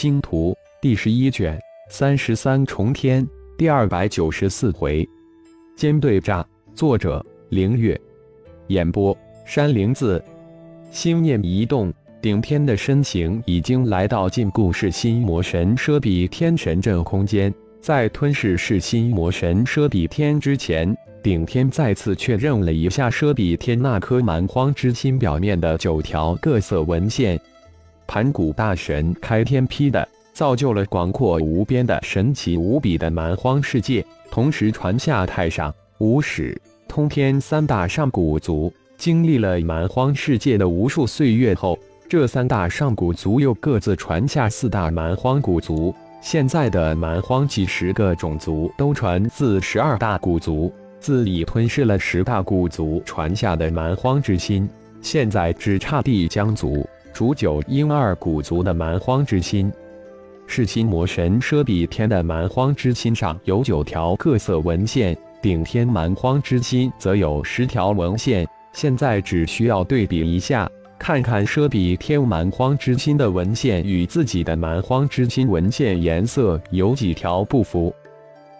星图》第十一卷三十三重天第二百九十四回，尖对炸。作者：凌月。演播：山灵子。心念一动，顶天的身形已经来到禁锢噬心魔神奢比天神阵空间。在吞噬噬心魔神奢比天之前，顶天再次确认了一下奢比天那颗蛮荒之心表面的九条各色纹线。盘古大神开天辟地，造就了广阔无边的神奇无比的蛮荒世界，同时传下太上、无始、通天三大上古族。经历了蛮荒世界的无数岁月后，这三大上古族又各自传下四大蛮荒古族。现在的蛮荒几十个种族都传自十二大古族，自已吞噬了十大古族传下的蛮荒之心，现在只差帝江族、煮酒婴二古族的蛮荒之心。噬心魔神奢比天的蛮荒之心上有九条各色纹线，顶天蛮荒之心则有十条纹线。现在只需要对比一下。看看奢比天蛮荒之心的文献与自己的蛮荒之心文献颜色有几条不符。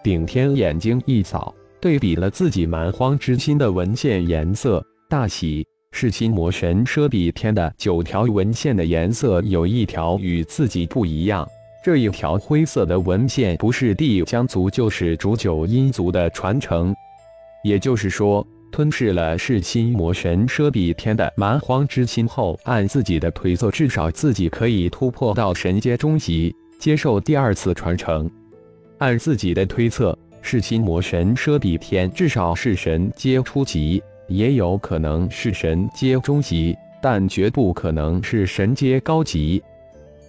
顶天眼睛一扫，对比了自己蛮荒之心的文献颜色，大喜。是心魔神奢比天的九条文献的颜色有一条与自己不一样。这一条灰色的文献不是帝江族，就是煮九阴族的传承。也就是说。吞噬了噬心魔神奢比天的蛮荒之心后，按自己的推测，至少自己可以突破到神阶中级，接受第二次传承。按自己的推测，噬心魔神奢比天至少是神阶初级，也有可能是神阶中级，但绝不可能是神阶高级。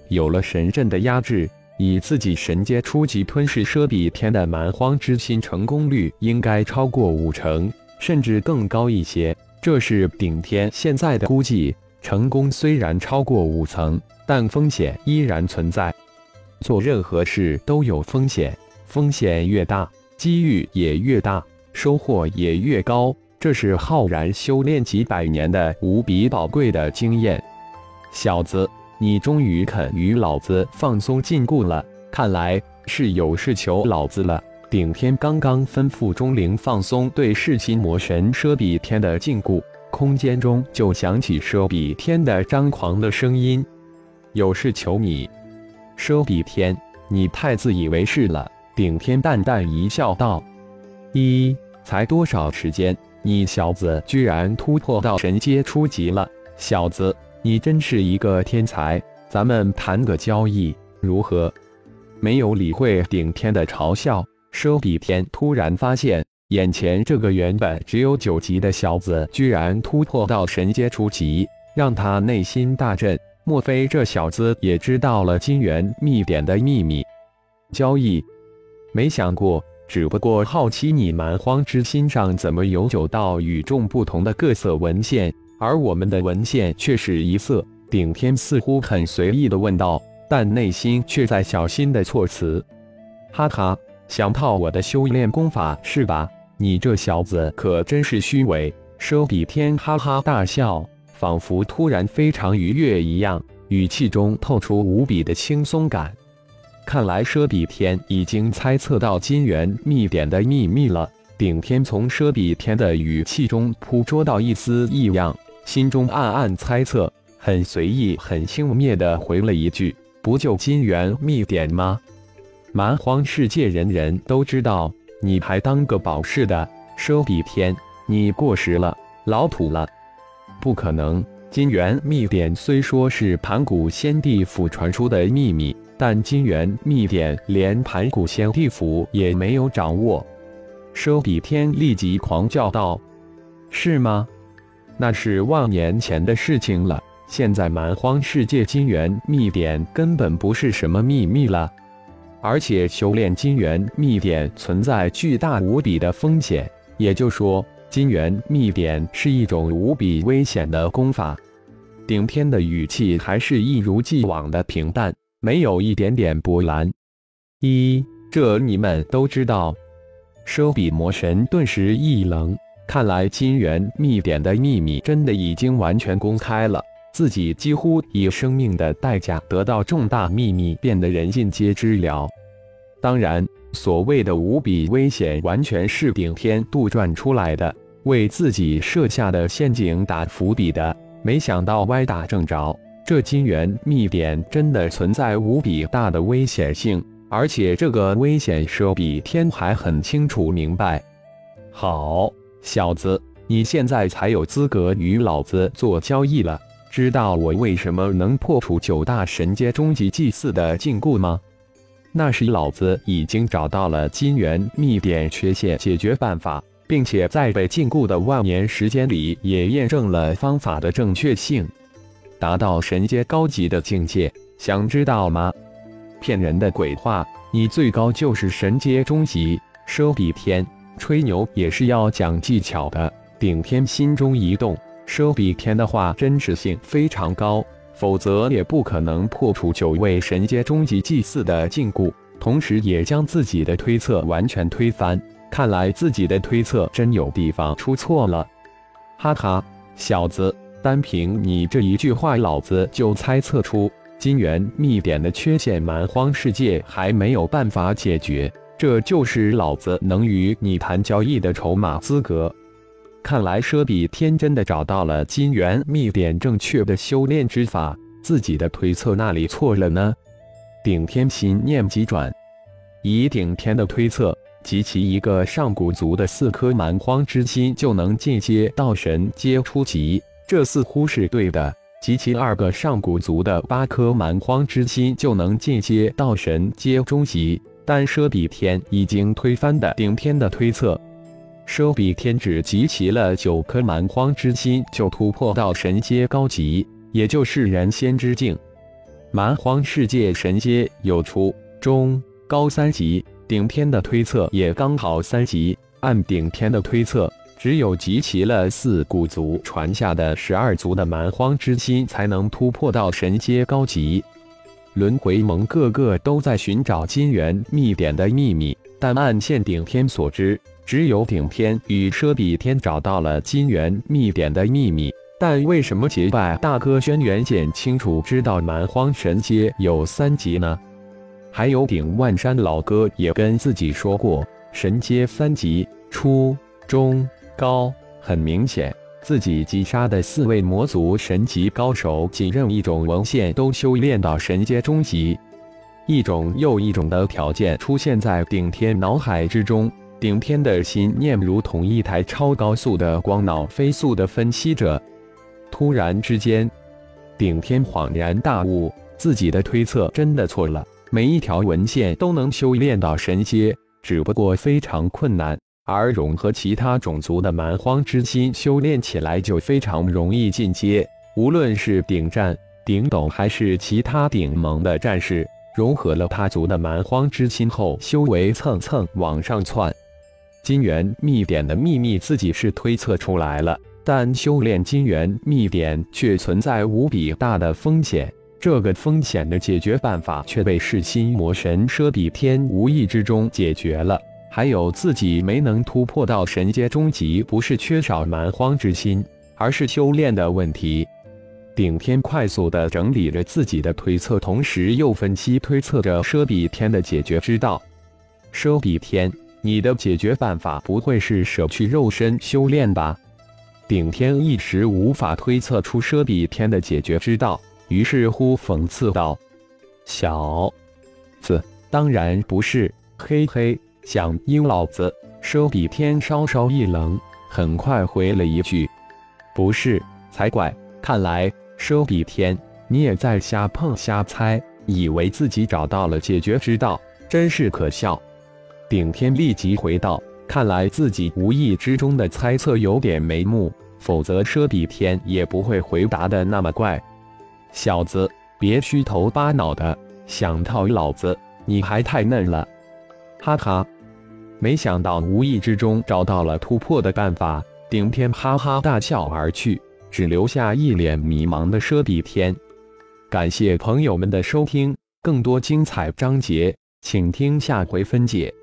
有了神阵的压制，以自己神阶初级吞噬奢比天的蛮荒之心，成功率应该超过五成。甚至更高一些，这是顶天现在的估计。成功虽然超过五层，但风险依然存在。做任何事都有风险，风险越大，机遇也越大，收获也越高。这是浩然修炼几百年的无比宝贵的经验。小子，你终于肯与老子放松禁锢了，看来是有事求老子了。顶天刚刚吩咐钟灵放松对噬心魔神奢比天的禁锢，空间中就响起奢比天的张狂的声音：“有事求你，奢比天，你太自以为是了。”顶天淡淡一笑，道：“一才多少时间，你小子居然突破到神阶初级了？小子，你真是一个天才！咱们谈个交易，如何？”没有理会顶天的嘲笑。奢比天突然发现，眼前这个原本只有九级的小子，居然突破到神阶初级，让他内心大震。莫非这小子也知道了金元秘典的秘密？交易？没想过，只不过好奇你蛮荒之心上怎么有九道与众不同的各色文献，而我们的文献却是一色。顶天似乎很随意的问道，但内心却在小心的措辞：“哈哈。”想套我的修炼功法是吧？你这小子可真是虚伪！奢比天哈哈大笑，仿佛突然非常愉悦一样，语气中透出无比的轻松感。看来奢比天已经猜测到金元秘典的秘密了。顶天从奢比天的语气中捕捉到一丝异样，心中暗暗猜测，很随意、很轻蔑地回了一句：“不就金元秘典吗？”蛮荒世界人人都知道，你还当个宝似的，奢比天，你过时了，老土了。不可能，金元秘典虽说是盘古先帝府传出的秘密，但金元秘典连盘古仙帝府也没有掌握。奢比天立即狂叫道：“是吗？那是万年前的事情了。现在蛮荒世界金元秘典根本不是什么秘密了。”而且修炼金元秘典存在巨大无比的风险，也就说，金元秘典是一种无比危险的功法。顶天的语气还是一如既往的平淡，没有一点点波澜。一，这你们都知道。奢比魔神顿时一愣，看来金元秘典的秘密真的已经完全公开了。自己几乎以生命的代价得到重大秘密，变得人尽皆知了。当然，所谓的无比危险，完全是顶天杜撰出来的，为自己设下的陷阱打伏笔的。没想到歪打正着，这金元秘典真的存在无比大的危险性，而且这个危险佘比天还很清楚明白。好，小子，你现在才有资格与老子做交易了。知道我为什么能破除九大神阶终极祭祀的禁锢吗？那时老子已经找到了金元秘典缺陷解决办法，并且在被禁锢的万年时间里也验证了方法的正确性，达到神阶高级的境界。想知道吗？骗人的鬼话！你最高就是神阶中级。奢比天吹牛也是要讲技巧的。顶天心中一动。奢比天的话真实性非常高，否则也不可能破除九位神阶中级祭祀的禁锢，同时也将自己的推测完全推翻。看来自己的推测真有地方出错了。哈哈，小子，单凭你这一句话，老子就猜测出金元秘典的缺陷，蛮荒世界还没有办法解决，这就是老子能与你谈交易的筹码资格。看来奢比天真的找到了金元秘典正确的修炼之法，自己的推测那里错了呢？顶天心念急转，以顶天的推测，集齐一个上古族的四颗蛮荒之心就能进阶到神阶初级，这似乎是对的；集齐二个上古族的八颗蛮荒之心就能进阶到神阶中级，但奢比天已经推翻的顶天的推测。奢比天只集齐了九颗蛮荒之心，就突破到神阶高级，也就是人仙之境。蛮荒世界神阶有初、中、高三级，顶天的推测也刚好三级。按顶天的推测，只有集齐了四古族传下的十二族的蛮荒之心，才能突破到神阶高级。轮回盟个个都在寻找金元秘典的秘密，但按现顶天所知。只有顶天与奢比天找到了金元秘典的秘密，但为什么结拜大哥轩辕剑清楚知道蛮荒神阶有三级呢？还有顶万山老哥也跟自己说过，神阶三级，初、中、高。很明显，自己击杀的四位魔族神级高手，仅任一种文献都修炼到神阶中级。一种又一种的条件出现在顶天脑海之中。顶天的心念如同一台超高速的光脑，飞速的分析着。突然之间，顶天恍然大悟，自己的推测真的错了。每一条文献都能修炼到神阶，只不过非常困难。而融合其他种族的蛮荒之心，修炼起来就非常容易进阶。无论是顶战、顶斗，还是其他顶盟的战士，融合了他族的蛮荒之心后，修为蹭蹭往上窜。金元秘典的秘密自己是推测出来了，但修炼金元秘典却存在无比大的风险。这个风险的解决办法却被噬心魔神奢比天无意之中解决了。还有自己没能突破到神阶中级，不是缺少蛮荒之心，而是修炼的问题。顶天快速地整理着自己的推测，同时又分析推测着奢比天的解决之道。奢比天。你的解决办法不会是舍去肉身修炼吧？顶天一时无法推测出奢比天的解决之道，于是乎讽刺道：“小子，当然不是，嘿嘿，想阴老子？”奢比天稍稍一愣，很快回了一句：“不是，才怪！看来奢比天你也在瞎碰瞎猜，以为自己找到了解决之道，真是可笑。”顶天立即回道：“看来自己无意之中的猜测有点眉目，否则奢比天也不会回答的那么怪。小子，别虚头巴脑的，想套老子，你还太嫩了。”哈哈，没想到无意之中找到了突破的办法。顶天哈哈大笑而去，只留下一脸迷茫的奢比天。感谢朋友们的收听，更多精彩章节，请听下回分解。